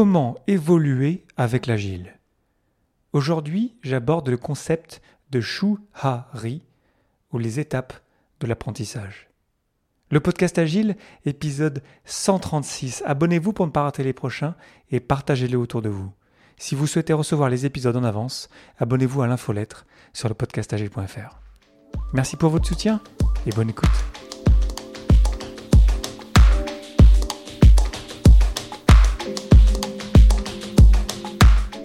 Comment évoluer avec l'agile Aujourd'hui, j'aborde le concept de Shu-Ha-Ri, ou les étapes de l'apprentissage. Le podcast Agile, épisode 136. Abonnez-vous pour ne pas rater les prochains et partagez-les autour de vous. Si vous souhaitez recevoir les épisodes en avance, abonnez-vous à l'infolettre sur le podcastagile.fr. Merci pour votre soutien et bonne écoute.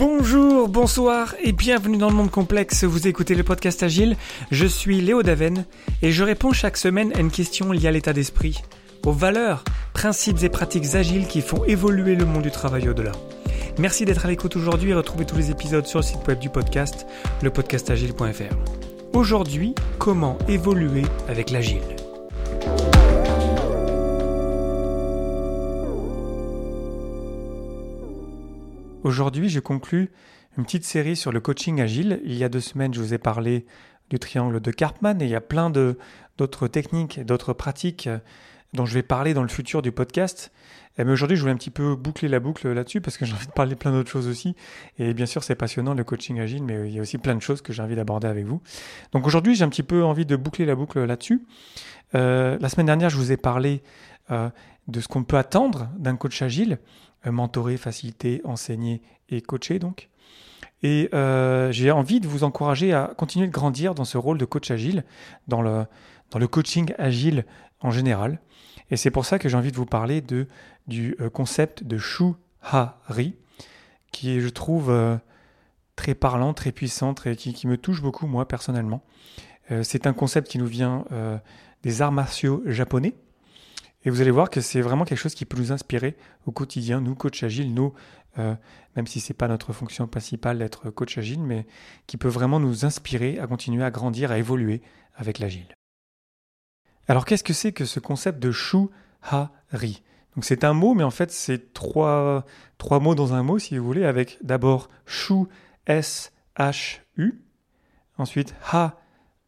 Bonjour, bonsoir et bienvenue dans le monde complexe. Vous écoutez le podcast Agile. Je suis Léo Daven et je réponds chaque semaine à une question liée à l'état d'esprit, aux valeurs, principes et pratiques agiles qui font évoluer le monde du travail au-delà. Merci d'être à l'écoute aujourd'hui et retrouvez tous les épisodes sur le site web du podcast, lepodcastagile.fr. Aujourd'hui, comment évoluer avec l'agile? Aujourd'hui, je conclus une petite série sur le coaching agile. Il y a deux semaines, je vous ai parlé du triangle de Karpman et il y a plein d'autres techniques et d'autres pratiques euh, dont je vais parler dans le futur du podcast. Mais aujourd'hui, je voulais un petit peu boucler la boucle là-dessus parce que j'ai envie de parler plein d'autres choses aussi. Et bien sûr, c'est passionnant le coaching agile, mais il y a aussi plein de choses que j'ai envie d'aborder avec vous. Donc aujourd'hui, j'ai un petit peu envie de boucler la boucle là-dessus. Euh, la semaine dernière, je vous ai parlé euh, de ce qu'on peut attendre d'un coach agile. Euh, mentorer, faciliter, enseigner et coacher donc. Et euh, j'ai envie de vous encourager à continuer de grandir dans ce rôle de coach agile, dans le, coaching agile en général. Et c'est pour ça que j'ai envie de vous parler de, du euh, concept de Shu Ha-Ri, qui est, je trouve, très parlant, très puissant, qui, me touche beaucoup, moi, personnellement. c'est un concept qui nous vient des arts martiaux japonais. Et vous allez voir que c'est vraiment quelque chose qui peut nous inspirer au quotidien, nous, coach agile, nous, euh, même si ce n'est pas notre fonction principale d'être coach agile, mais qui peut vraiment nous inspirer à continuer à grandir, à évoluer avec l'agile. Alors qu'est-ce que c'est que ce concept de Shu Ha Ri Donc c'est un mot, mais en fait c'est trois, trois mots dans un mot, si vous voulez, avec d'abord Shu S H U, ensuite Ha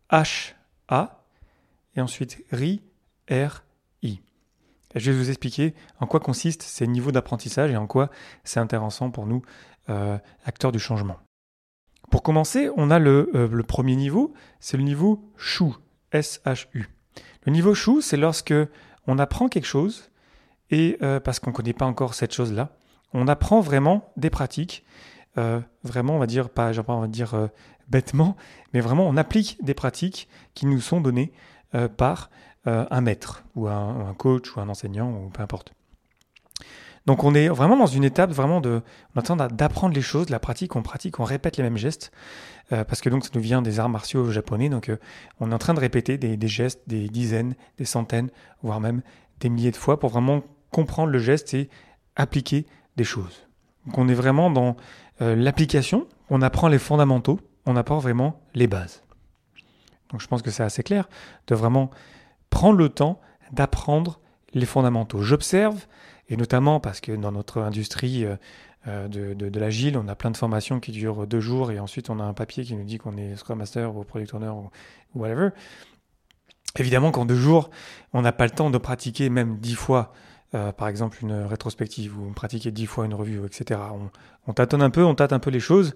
H A, et ensuite Ri R je vais vous expliquer en quoi consistent ces niveaux d'apprentissage et en quoi c'est intéressant pour nous, euh, acteurs du changement. Pour commencer, on a le, euh, premier niveau, c'est le niveau SHU, S-H-U. Le niveau SHU, c'est lorsque on apprend quelque chose, et euh, parce qu'on ne connaît pas encore cette chose-là, on apprend vraiment des pratiques, vraiment, on va dire, pas, on va dire bêtement, mais vraiment, on applique des pratiques qui nous sont données par euh, un maître ou un, coach ou un enseignant ou peu importe. Donc on est vraiment dans une étape vraiment de, on attend d'apprendre les choses, de la pratique, on pratique, on répète les mêmes gestes, euh, parce que donc ça nous vient des arts martiaux japonais, donc euh, on est en train de répéter des, gestes des dizaines, des centaines, voire même des milliers de fois pour vraiment comprendre le geste et appliquer des choses. Donc on est vraiment dans l'application, on apprend les fondamentaux, on apprend vraiment les bases. Donc je pense que c'est assez clair de vraiment prendre le temps d'apprendre les fondamentaux. J'observe, et notamment parce que dans notre industrie euh, euh, de, de, l'agile, on a plein de formations qui durent deux jours et ensuite on a un papier qui nous dit qu'on est Scrum Master ou Product Owner ou, whatever. Évidemment qu'en deux jours, on n'a pas le temps de pratiquer même dix fois euh, par exemple une rétrospective ou pratiquer dix fois une revue, etc. On, on, tâtonne un peu, on tâte un peu les choses,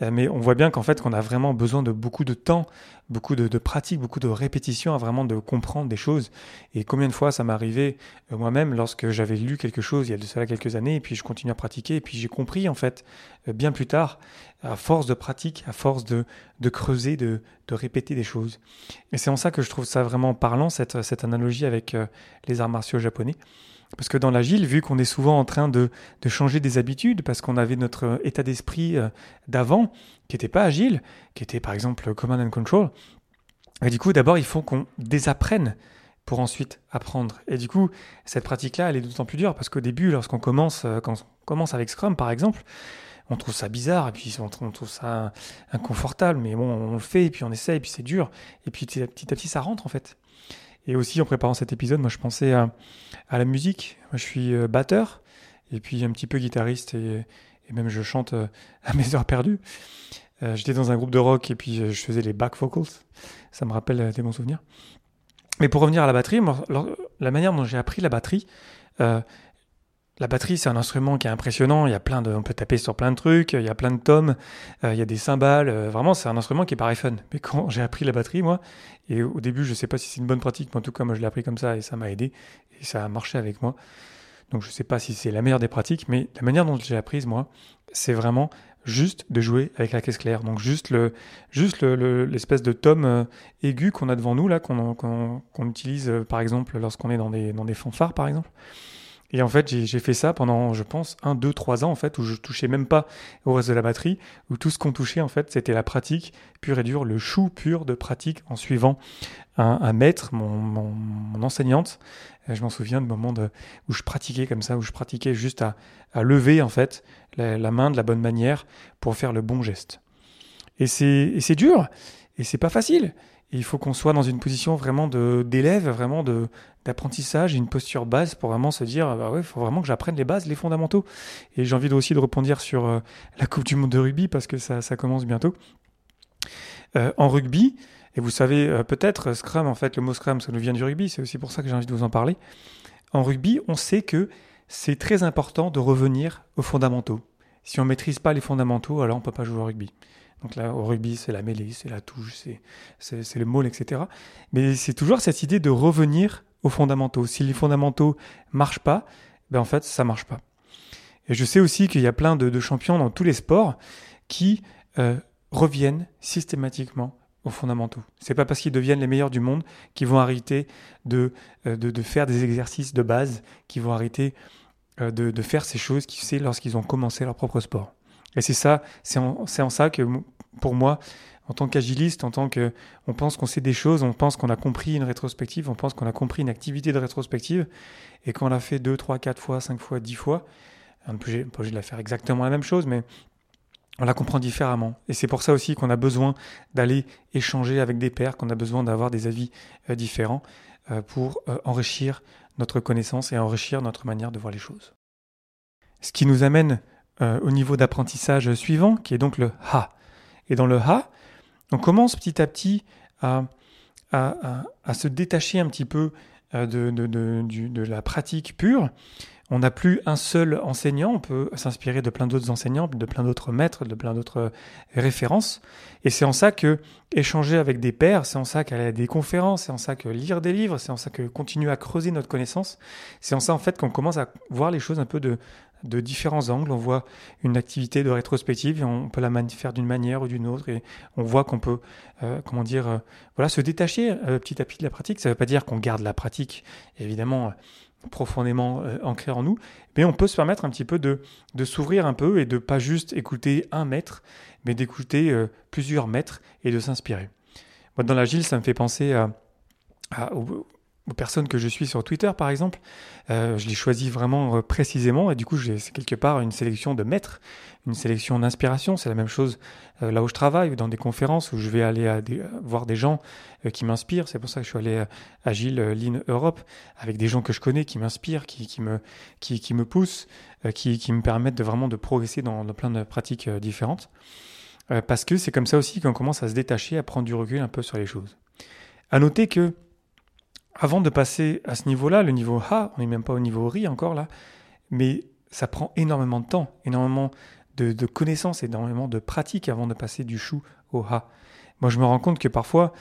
euh, mais on voit bien qu'en fait qu'on a vraiment besoin de beaucoup de temps, beaucoup de, pratique, beaucoup de répétition à vraiment de comprendre des choses. Et combien de fois ça m'est arrivé euh, moi-même lorsque j'avais lu quelque chose il y a de cela quelques années, et puis je continue à pratiquer, et puis j'ai compris en fait bien plus tard, à force de pratique, à force de, creuser, de, répéter des choses. Et c'est en ça que je trouve ça vraiment parlant, cette analogie avec les arts martiaux japonais. Parce que dans l'agile, vu qu'on est souvent en train de, changer des habitudes, parce qu'on avait notre état d'esprit euh, d'avant, qui n'était pas agile, qui était par exemple command and control, et du coup, d'abord, il faut qu'on désapprenne pour ensuite apprendre. Et du coup, cette pratique-là, elle est d'autant plus dure, parce qu'au début, lorsqu'on commence, euh, quand on commence avec Scrum, par exemple, on trouve ça bizarre, et puis on trouve ça inconfortable, mais bon, on le fait, et puis on essaie, et puis c'est dur, et puis petit à petit, ça rentre en fait. Et aussi, en préparant cet épisode, moi, je pensais à, la musique. Moi, je suis euh, batteur et puis un petit peu guitariste et, même je chante euh, à mes heures perdues. Euh, j'étais dans un groupe de rock et puis je faisais les back vocals. Ça me rappelle des bons souvenirs. Mais pour revenir à la batterie, la manière dont j'ai appris la batterie, la batterie, c'est un instrument qui est impressionnant. Il y a plein de, on peut taper sur plein de trucs. Il y a plein de tomes. il y a des cymbales. vraiment, c'est un instrument qui paraît fun. Mais quand j'ai appris la batterie, moi, et au début, je sais pas si c'est une bonne pratique, mais en tout cas, moi, je l'ai appris comme ça et ça m'a aidé et ça a marché avec moi. Donc, je sais pas si c'est la meilleure des pratiques, mais la manière dont j'ai apprise, moi, c'est vraiment juste de jouer avec la caisse claire. Donc juste le, juste l'espèce de tome euh, aigu qu'on a devant nous là, qu'on utilise euh, par exemple lorsqu'on est dans des fanfares par exemple. Et en fait, j'ai fait ça pendant, je pense, un, deux, trois ans, en fait, où je touchais même pas au reste de la batterie, où tout ce qu'on touchait, en fait, c'était la pratique pure et dure, le chou pur de pratique en suivant un, maître, mon, enseignante. je m'en souviens de moments de, où je pratiquais comme ça, où je pratiquais juste à, lever, en fait, la, main de la bonne manière pour faire le bon geste. Et c'est dur, et c'est pas facile. il faut qu'on soit dans une position vraiment d'élève, vraiment d'apprentissage, une posture base pour vraiment se dire, bah faut vraiment que j'apprenne les bases, les fondamentaux. Et j'ai envie aussi de rebondir sur euh, la Coupe du Monde de rugby parce que ça, ça commence bientôt. Euh, en rugby, et vous savez euh, peut-être, Scrum, en fait, le mot Scrum, ça nous vient du rugby, c'est aussi pour ça que j'ai envie de vous en parler. En rugby, on sait que c'est très important de revenir aux fondamentaux. Si on ne maîtrise pas les fondamentaux, alors on ne peut pas jouer au rugby. Donc là, au rugby, c'est la mêlée, c'est la touche, c'est le maul, etc. Mais c'est toujours cette idée de revenir aux fondamentaux. Si les fondamentaux marchent pas, ben en fait, ça marche pas. Et je sais aussi qu'il y a plein de, champions dans tous les sports qui euh, reviennent systématiquement aux fondamentaux. C'est pas parce qu'ils deviennent les meilleurs du monde qu'ils vont arrêter de, euh, de, de, faire des exercices de base, qu'ils vont arrêter euh, de, faire ces choses qu'ils faisaient lorsqu'ils ont commencé leur propre sport. Et c'est ça, c'est en, ça que pour moi, en tant qu'agiliste, en tant que, on pense qu'on sait des choses, on pense qu'on a compris une rétrospective, on pense qu'on a compris une activité de rétrospective, et quand on l'a fait deux, trois, quatre fois, cinq fois, dix fois, on n'est pas obligé de la faire exactement la même chose, mais on la comprend différemment. Et c'est pour ça aussi qu'on a besoin d'aller échanger avec des pairs, qu'on a besoin d'avoir des avis euh, différents euh, pour enrichir notre connaissance et enrichir notre manière de voir les choses. Ce qui nous amène euh, au niveau d'apprentissage suivant, qui est donc le ha. Et dans le ha, on commence petit à petit à, se détacher un petit peu euh, de, de la pratique pure on n'a plus un seul enseignant, on peut s'inspirer de plein d'autres enseignants, de plein d'autres maîtres, de plein d'autres références. Et c'est en ça que échanger avec des pairs, c'est en ça qu'aller à des conférences, c'est en ça que lire des livres, c'est en ça que continuer à creuser notre connaissance. C'est en ça en fait qu'on commence à voir les choses un peu de, de différents angles. On voit une activité de rétrospective on peut la faire d'une manière ou d'une autre et on voit qu'on peut, euh, comment dire, euh, voilà, se détacher euh, petit à petit de la pratique. Ça ne veut pas dire qu'on garde la pratique, évidemment profondément euh, ancré en nous, mais on peut se permettre un petit peu de, s'ouvrir un peu et de pas juste écouter un maître, mais d'écouter plusieurs maîtres et de s'inspirer. Moi, dans l'agile, ça me fait penser à, aux personnes que je suis sur Twitter, par exemple. Euh, je les choisis vraiment euh, précisément et du coup, c'est quelque part une sélection de maîtres, une sélection d'inspiration. C'est la même chose euh, là où je travaille, dans des conférences où je vais aller voir des gens qui m'inspirent. C'est pour ça que je suis allé à Gilles Lean Europe avec des gens que je connais qui m'inspirent, qui, me, qui me poussent, qui, qui, me permettent de vraiment de progresser dans, dans plein de pratiques différentes. parce que c'est comme ça aussi qu'on commence à se détacher, à prendre du recul un peu sur les choses. À noter que avant de passer à ce niveau-là, le niveau A, on n'est même pas au niveau RI encore là, mais ça prend énormément de temps, énormément de, connaissances, énormément de pratiques avant de passer du chou au A. Moi, je me rends compte que parfois,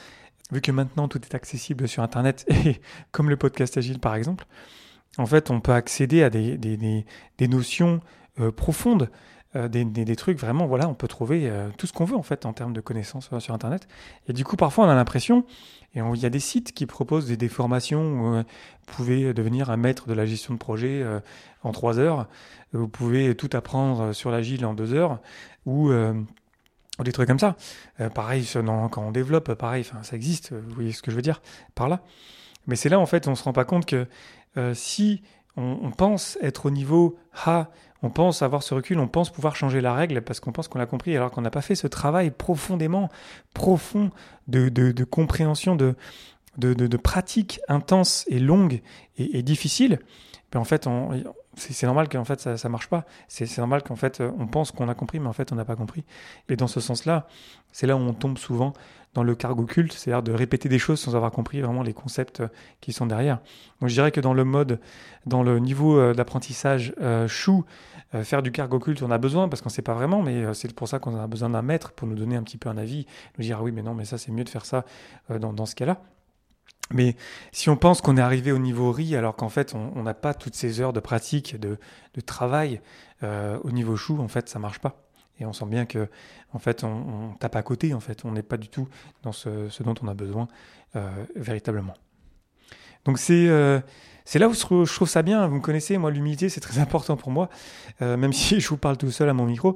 vu que maintenant tout est accessible sur Internet, et comme le podcast Agile par exemple, en fait, on peut accéder à des, des, notions euh, profondes euh, des, trucs vraiment, voilà, on peut trouver euh, tout ce qu'on veut en fait en termes de connaissances euh, sur Internet. Et du coup, parfois, on a l'impression, et il y a des sites qui proposent des, des formations où vous pouvez devenir un maître de la gestion de projet en trois heures, vous pouvez tout apprendre sur l'agile en deux heures, ou des trucs comme ça. pareil, quand on développe, pareil, ça existe, vous voyez ce que je veux dire par là. Mais c'est là, en fait, on se rend pas compte que si on, on, pense être au niveau A on pense avoir ce recul, on pense pouvoir changer la règle parce qu'on pense qu'on l'a compris, alors qu'on n'a pas fait ce travail profondément profond de, compréhension, de, de, pratique intense et longue et, difficile. Ben en fait, c'est normal qu'en fait ça, ça marche pas. C'est normal qu'en fait on pense qu'on a compris, mais en fait on n'a pas compris. Et dans ce sens-là, c'est là où on tombe souvent dans le cargo culte, c'est-à-dire de répéter des choses sans avoir compris vraiment les concepts qui sont derrière. Donc je dirais que dans le mode, dans le niveau d'apprentissage chou, faire du cargo culte, on a besoin parce qu'on ne sait pas vraiment, mais c'est pour ça qu'on a besoin d'un maître pour nous donner un petit peu un avis, nous dire ah oui mais non mais ça c'est mieux de faire ça dans, ce cas-là. Mais si on pense qu'on est arrivé au niveau RI, alors qu'en fait on n'a pas toutes ces heures de pratique, de, travail euh, au niveau chou, en fait ça marche pas. Et on sent bien que en fait on, tape à côté, en fait on n'est pas du tout dans ce, dont on a besoin euh, véritablement. Donc c'est euh, là où je trouve ça bien. Vous me connaissez, moi l'humilité c'est très important pour moi, euh, même si je vous parle tout seul à mon micro.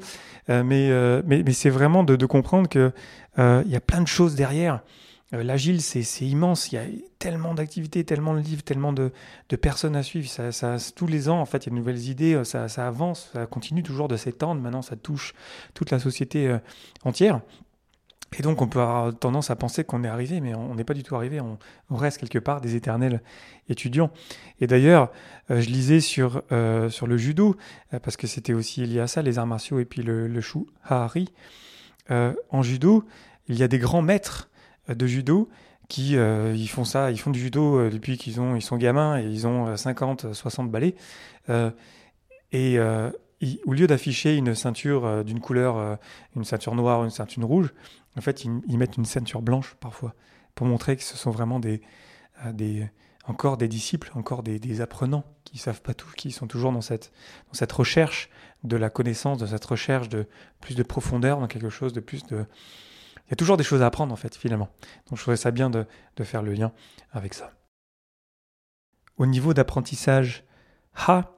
Mais, mais, c'est vraiment de, de comprendre que il y a plein de choses derrière. L'agile, c'est immense. Il y a tellement d'activités, tellement de livres, tellement de, personnes à suivre. Ça, tous les ans, en fait, il y a de nouvelles idées. Euh, ça, avance, ça continue toujours de s'étendre. Maintenant, ça touche toute la société euh, entière. Et donc, on peut avoir tendance à penser qu'on est arrivé, mais on n'est pas du tout arrivé. On, reste quelque part des éternels étudiants. Et d'ailleurs, je lisais sur, sur le judo, parce que c'était aussi lié à ça, les arts martiaux et puis le, le shu en judo, il y a des grands maîtres de judo qui euh, ils font ça, ils font du judo euh, depuis qu'ils ont ils sont gamins et ils ont 50 60 balais. Et au lieu d'afficher une ceinture d'une couleur une ceinture noire, une ceinture rouge, en fait ils, mettent une ceinture blanche parfois pour montrer que ce sont vraiment des encore des disciples, encore des, des, apprenants qui savent pas tout, qui sont toujours dans cette, dans cette recherche de la connaissance, de cette recherche de plus de profondeur dans quelque chose, de plus de, il y a toujours des choses à apprendre en fait finalement. Donc je trouvais ça bien de, faire le lien avec ça. Au niveau d'apprentissage Ha,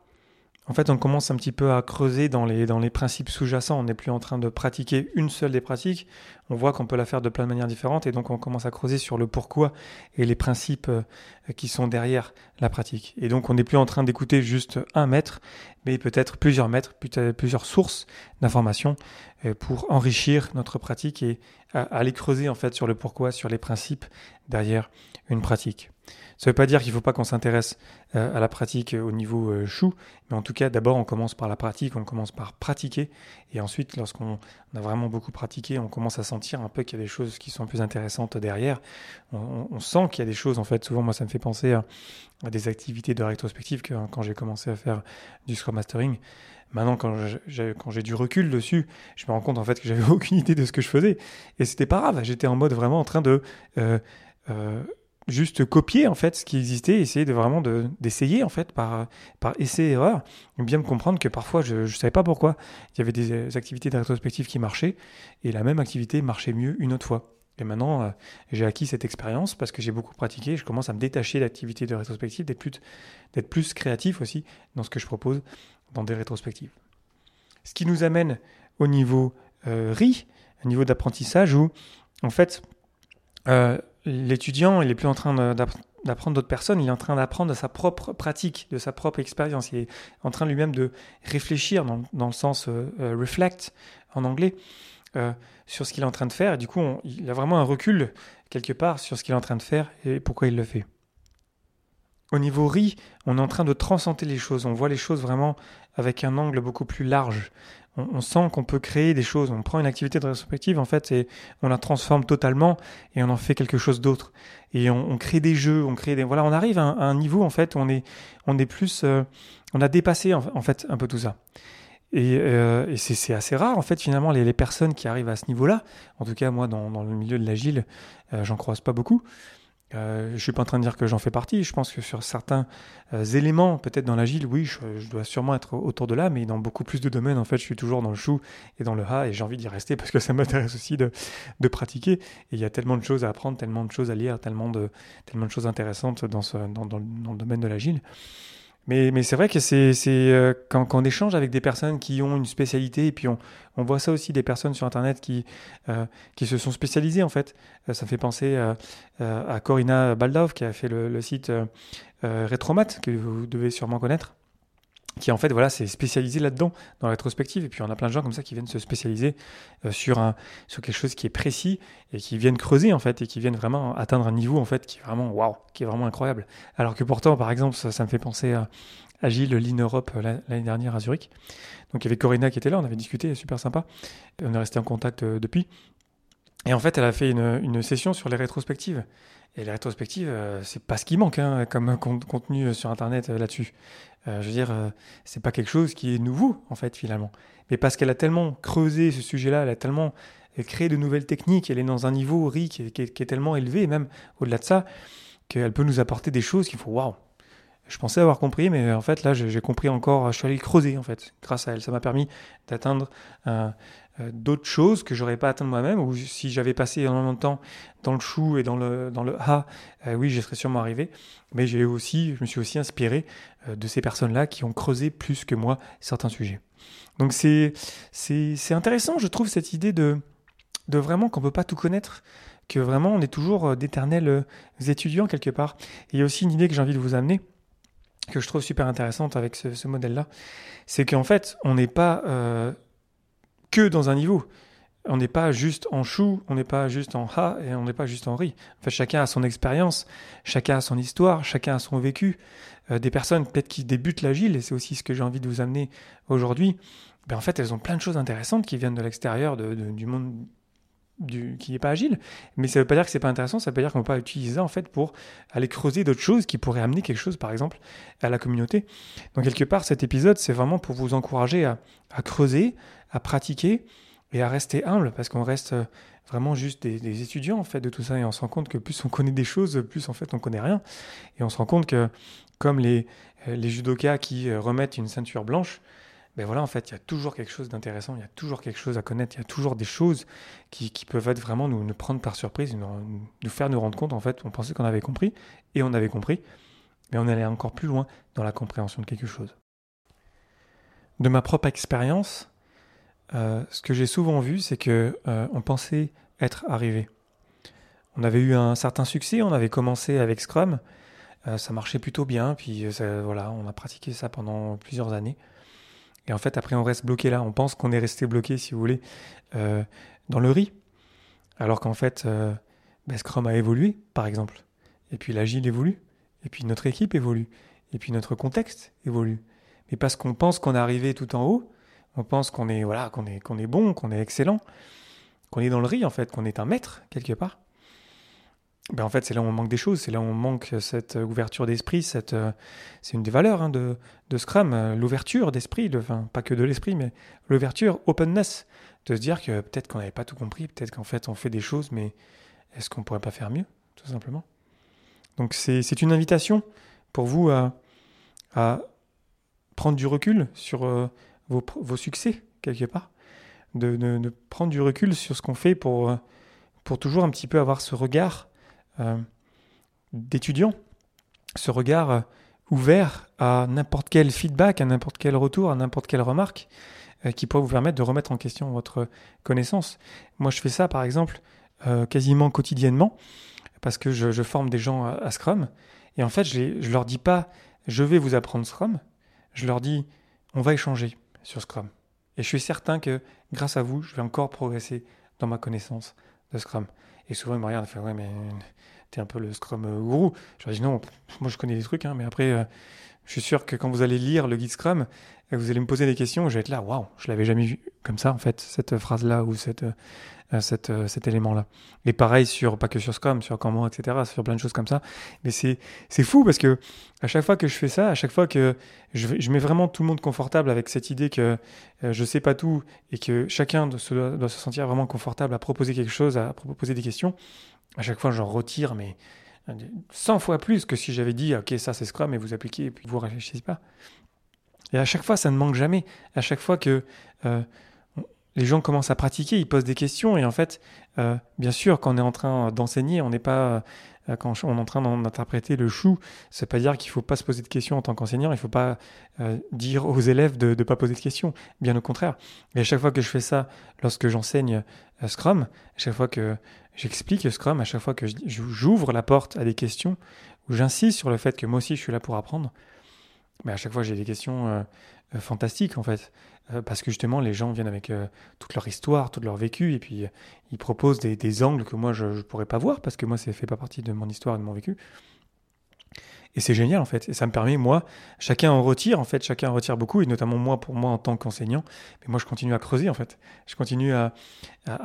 en fait on commence un petit peu à creuser dans les, dans les principes sous-jacents. On n'est plus en train de pratiquer une seule des pratiques. On voit qu'on peut la faire de plein de manières différentes et donc on commence à creuser sur le pourquoi et les principes euh, qui sont derrière la pratique. Et donc on n'est plus en train d'écouter juste un maître, mais peut-être plusieurs maîtres, plusieurs sources d'informations euh, pour enrichir notre pratique et aller creuser en fait sur le pourquoi, sur les principes derrière une pratique. Ça ne veut pas dire qu'il ne faut pas qu'on s'intéresse euh, à la pratique au niveau euh, chou, mais en tout cas, d'abord, on commence par la pratique, on commence par pratiquer, et ensuite, lorsqu'on a vraiment beaucoup pratiqué, on commence à sentir un peu qu'il y a des choses qui sont plus intéressantes derrière. On, sent qu'il y a des choses, en fait, souvent, moi, ça me fait penser à, des activités de rétrospective que, quand j'ai commencé à faire du Scrum Mastering. Maintenant, quand j'ai du recul dessus, je me rends compte en fait que j'avais aucune idée de ce que je faisais. Et c'était pas grave. J'étais en mode vraiment en train de euh, euh, juste copier en fait ce qui existait, essayer de vraiment d'essayer en fait par par essai erreur, et bien me comprendre que parfois je ne savais pas pourquoi il y avait des activités de rétrospective qui marchaient et la même activité marchait mieux une autre fois. Et maintenant, euh, j'ai acquis cette expérience parce que j'ai beaucoup pratiqué. Je commence à me détacher d'activités de rétrospective, d'être plus, créatif aussi dans ce que je propose dans des rétrospectives. Ce qui nous amène au niveau euh, RI, au niveau d'apprentissage où, en fait, euh, l'étudiant, il n'est plus en train d'apprendre d'autres personnes, il est en train d'apprendre de sa propre pratique, de sa propre expérience. Il est en train lui-même de réfléchir dans, le sens euh, euh, reflect en anglais euh, sur ce qu'il est en train de faire. Et du coup, il a vraiment un recul quelque part sur ce qu'il est en train de faire et pourquoi il le fait. Au niveau RI, on est en train de transcender les choses. On voit les choses vraiment avec un angle beaucoup plus large on, sent qu'on peut créer des choses. On prend une activité de rétrospective, en fait, et on la transforme totalement et on en fait quelque chose d'autre. Et on, crée des jeux, on crée des, voilà, on arrive à un, niveau, en fait, où on est, on est plus, euh, on a dépassé, en, fait, un peu tout ça. Et, euh, c'est assez rare, en fait, finalement, les, personnes qui arrivent à ce niveau-là. En tout cas, moi, dans, le milieu de l'agile, euh, j'en croise pas beaucoup. Euh, je ne suis pas en train de dire que j'en fais partie. Je pense que sur certains euh, éléments, peut-être dans l'agile, oui, je, dois sûrement être autour de là, mais dans beaucoup plus de domaines, en fait, je suis toujours dans le chou et dans le ha, et j'ai envie d'y rester parce que ça m'intéresse aussi de, pratiquer. Et il y a tellement de choses à apprendre, tellement de choses à lire, tellement de, tellement de choses intéressantes dans, dans le domaine de l'agile. Mais, mais c'est vrai que c'est euh, quand, quand, on échange avec des personnes qui ont une spécialité, et puis on, on voit ça aussi des personnes sur Internet qui, euh, qui se sont spécialisées en fait. Euh, ça fait penser à, à Corina Baldov qui a fait le, le site Retromat, que vous devez sûrement connaître qui en fait voilà c'est spécialisé là-dedans dans la rétrospective et puis on a plein de gens comme ça qui viennent se spécialiser euh, sur un sur quelque chose qui est précis et qui viennent creuser en fait et qui viennent vraiment atteindre un niveau en fait qui est vraiment waouh qui est vraiment incroyable alors que pourtant par exemple ça, me fait penser à, Agile Lean Europe l'année dernière à Zurich. Donc il y avait Corinna qui était là, on avait discuté, super sympa. on est resté en contact depuis. Et en fait, elle a fait une, une session sur les rétrospectives. Et les rétrospectives, euh, c'est pas ce qui manque hein, comme contenu sur Internet euh, là-dessus. Euh, je veux dire, c'est pas quelque chose qui est nouveau, en fait, finalement. Mais parce qu'elle a tellement creusé ce sujet-là, elle a tellement créé de nouvelles techniques, elle est dans un niveau riche qui, est tellement élevé, même au-delà de ça, qu'elle peut nous apporter des choses qu'il faut, waouh, je pensais avoir compris, mais en fait, là, j'ai compris encore. Je suis allé creuser, en fait, grâce à elle. Ça m'a permis d'atteindre euh, d'autres choses que j'aurais pas atteint moi-même. Ou si j'avais passé énormément de temps dans le chou et dans le, dans le ha, euh, oui, j'y serais sûrement arrivé. Mais j'ai aussi, je me suis aussi inspiré euh, de ces personnes-là qui ont creusé plus que moi certains sujets. Donc, c'est intéressant, je trouve, cette idée de, de vraiment qu'on peut pas tout connaître que vraiment on est toujours d'éternels étudiants quelque part. Il y a aussi une idée que j'ai envie de vous amener, que je trouve super intéressante avec ce, modèle-là, c'est qu'en fait, on n'est pas euh, que dans un niveau. On n'est pas juste en chou, on n'est pas juste en ha et on n'est pas juste en riz. En fait, chacun a son expérience, chacun a son histoire, chacun a son vécu. Euh, des personnes peut-être qui débutent l'agile, et c'est aussi ce que j'ai envie de vous amener aujourd'hui, ben en fait, elles ont plein de choses intéressantes qui viennent de l'extérieur du monde qui n'est pas agile. Mais ça ne veut pas dire que c'est pas intéressant, ça veut pas dire qu'on ne peut pas utiliser ça en fait pour aller creuser d'autres choses qui pourraient amener quelque chose, par exemple, à la communauté. Donc quelque part, cet épisode, c'est vraiment pour vous encourager à, creuser, à pratiquer et à rester humble, parce qu'on reste euh, vraiment juste des, étudiants en fait de tout ça, et on se rend compte que plus on connaît des choses, plus en fait on connaît rien. Et on se rend compte que comme les, euh, les judokas qui euh, remettent une ceinture blanche, ben voilà, en fait, il y a toujours quelque chose d'intéressant, il y a toujours quelque chose à connaître, il y a toujours des choses qui, peuvent être vraiment nous, nous, prendre par surprise, nous, faire nous rendre compte, en fait, on pensait qu'on avait compris, et on avait compris, mais on allait encore plus loin dans la compréhension de quelque chose. De ma propre expérience, euh, ce que j'ai souvent vu, c'est que euh, on pensait être arrivé. On avait eu un certain succès, on avait commencé avec Scrum, euh, ça marchait plutôt bien, puis voilà, on a pratiqué ça pendant plusieurs années. Et en fait, après, on reste bloqué là. On pense qu'on est resté bloqué, si vous voulez, dans le riz. Alors qu'en fait, ben, Scrum a évolué, par exemple. Et puis l'agile évolue. Et puis notre équipe évolue. Et puis notre contexte évolue. Mais parce qu'on pense qu'on est arrivé tout en haut, on pense qu'on est, voilà, qu'on est, bon, qu'on est excellent, qu'on est dans le riz, en fait, qu'on est un maître, quelque part. Ben en fait, c'est là où on manque des choses, c'est là où on manque cette ouverture d'esprit, cette, euh, c'est une des valeurs hein, de, Scrum, euh, l'ouverture d'esprit, enfin, pas que de l'esprit, mais l'ouverture, openness, de se dire que peut-être qu'on n'avait pas tout compris, peut-être qu'en fait on fait des choses, mais est-ce qu'on pourrait pas faire mieux, tout simplement? Donc c'est, une invitation pour vous à, à prendre du recul sur euh, vos, succès, quelque part, de, de, prendre du recul sur ce qu'on fait pour, pour toujours un petit peu avoir ce regard euh, d'étudiants, ce regard euh, ouvert à n'importe quel feedback, à n'importe quel retour, à n'importe quelle remarque euh, qui pourrait vous permettre de remettre en question votre connaissance. Moi, je fais ça, par exemple, quasiment quotidiennement, parce que je, forme des gens à, Scrum, et en fait, je ne leur dis pas, je vais vous apprendre Scrum, je leur dis, on va échanger sur Scrum. Et je suis certain que grâce à vous, je vais encore progresser dans ma connaissance de Scrum. Et souvent, ils me regardent et font Ouais, mais t'es un peu le Scrum euh, gourou. Je leur dis Non, moi je connais des trucs, hein, mais après, euh, je suis sûr que quand vous allez lire le guide Scrum, vous allez me poser des questions, je vais être là, waouh, je l'avais jamais vu comme ça, en fait, cette phrase-là ou cette, euh, cette, cet élément-là. Et pareil sur, pas que sur Scrum, sur comment, etc., sur plein de choses comme ça. Mais c'est, fou parce que à chaque fois que je fais ça, à chaque fois que je, je mets vraiment tout le monde confortable avec cette idée que je sais pas tout et que chacun doit se sentir vraiment confortable à proposer quelque chose, à proposer des questions, à chaque fois j'en retire, mais 100 fois plus que si j'avais dit, ok, ça c'est Scrum et vous appliquez et puis vous réfléchissez pas. Et à chaque fois, ça ne manque jamais. À chaque fois que euh, les gens commencent à pratiquer, ils posent des questions. Et en fait, euh, bien sûr, quand on est en train d'enseigner, on n'est pas euh, quand on est en train d'interpréter le chou, ça veut pas dire qu'il faut pas se poser de questions en tant qu'enseignant. Il faut pas dire aux élèves de ne pas poser de questions. Bien au contraire. Et à chaque fois que je fais ça, lorsque j'enseigne Scrum, à chaque fois que J'explique Scrum à chaque fois que j'ouvre la porte à des questions, où j'insiste sur le fait que moi aussi je suis là pour apprendre. Mais à chaque fois j'ai des questions euh, euh, fantastiques en fait, euh, parce que justement les gens viennent avec toute leur histoire, tout leur vécu, et puis ils proposent des, angles que moi je ne pourrais pas voir, parce que moi ça ne fait pas partie de mon histoire et de mon vécu. Et c'est génial en fait. Et ça me permet, moi, chacun en retire en fait, chacun en retire beaucoup, et notamment moi pour moi en tant qu'enseignant. Mais moi je continue à creuser en fait. Je continue à,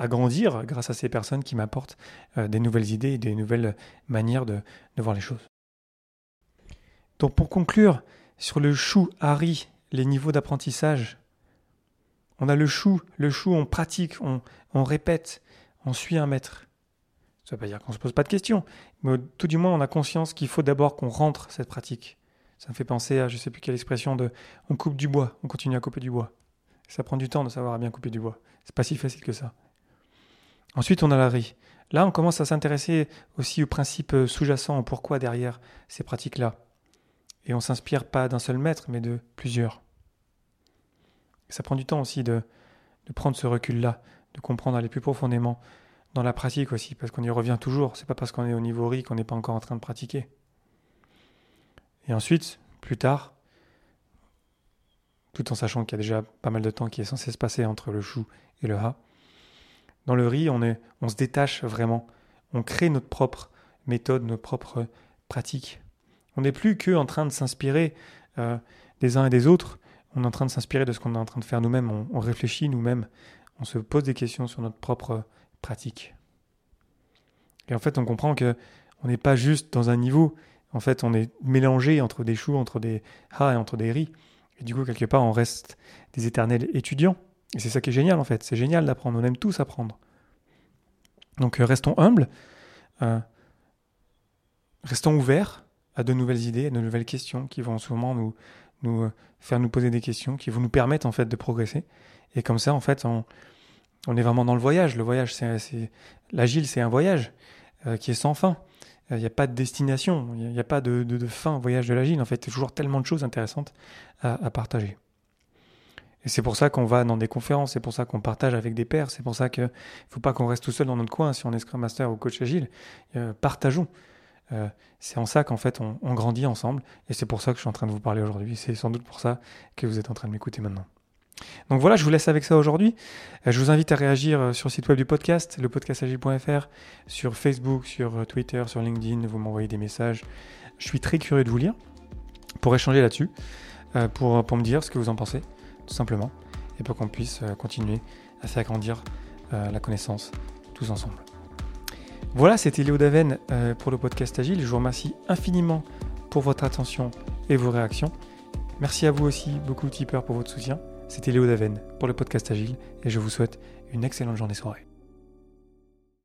grandir grâce à ces personnes qui m'apportent euh, des nouvelles idées et des nouvelles manières de, voir les choses. Donc pour conclure, sur le chou, Harry, les niveaux d'apprentissage, on a le chou, le chou on pratique, on, on répète, on suit un maître. Ça ne veut pas dire qu'on ne se pose pas de questions, mais tout du moins on a conscience qu'il faut d'abord qu'on rentre cette pratique. Ça me fait penser à je ne sais plus quelle expression de on coupe du bois, on continue à couper du bois. Ça prend du temps de savoir à bien couper du bois. C'est pas si facile que ça. Ensuite, on a la riz. Là, on commence à s'intéresser aussi aux principes sous-jacents, au pourquoi derrière ces pratiques-là. Et on s'inspire pas d'un seul maître, mais de plusieurs. ça prend du temps aussi de, de prendre ce recul-là, de comprendre aller plus profondément dans la pratique aussi, parce qu'on y revient toujours. C'est pas parce qu'on est au niveau riz qu'on n'est pas encore en train de pratiquer. Et ensuite, plus tard, tout en sachant qu'il y a déjà pas mal de temps qui est censé se passer entre le chou et le ha, dans le riz, on, est, on se détache vraiment. On crée notre propre méthode, notre propre pratique. On n'est plus que en train de s'inspirer euh, des uns et des autres. On est en train de s'inspirer de ce qu'on est en train de faire nous-mêmes. On, on réfléchit nous-mêmes. On se pose des questions sur notre propre pratique. Et en fait, on comprend que on n'est pas juste dans un niveau. En fait, on est mélangé entre des choux, entre des ha et entre des riz. Et du coup, quelque part, on reste des éternels étudiants. Et c'est ça qui est génial, en fait. C'est génial d'apprendre. On aime tous apprendre. Donc, euh, restons humbles. Euh, restons ouverts à de nouvelles idées, à de nouvelles questions qui vont nous, nous euh, faire nous poser des questions, qui vont nous permettre, en fait, de progresser. Et comme ça, en fait, on, on est vraiment dans le voyage. Le voyage, c'est l'agile, c'est un voyage euh, qui est sans fin. Il n'y a pas de destination, il n'y a, pas de, fin au voyage de l'agile. En fait, il y a toujours tellement de choses intéressantes à, partager. Et c'est pour ça qu'on va dans des conférences, c'est pour ça qu'on partage avec des pairs, c'est pour ça qu'il ne faut pas qu'on reste tout seul dans notre coin si on est Scrum Master ou coach agile. Euh, partageons. Euh, c'est en ça qu'en fait on grandit ensemble et c'est pour ça que je suis en train de vous parler aujourd'hui. C'est sans doute pour ça que vous êtes en train de m'écouter maintenant. Donc voilà, je vous laisse avec ça aujourd'hui. Euh, je vous invite à réagir euh, sur le site web du podcast, le podcastagile.fr, sur Facebook, sur euh, Twitter, sur LinkedIn, vous m'envoyez des messages. Je suis très curieux de vous lire pour échanger là-dessus, pour, pour me dire ce que vous en pensez, tout simplement, et pour qu'on puisse continuer à faire grandir la connaissance tous ensemble. Voilà, c'était Léo Daven pour le podcast Agile. Je vous remercie infiniment pour votre attention et vos réactions. Merci à vous aussi, beaucoup tipeurs, pour votre soutien. C'était Léo Daven pour le podcast Agile et je vous souhaite une excellente journée soirée.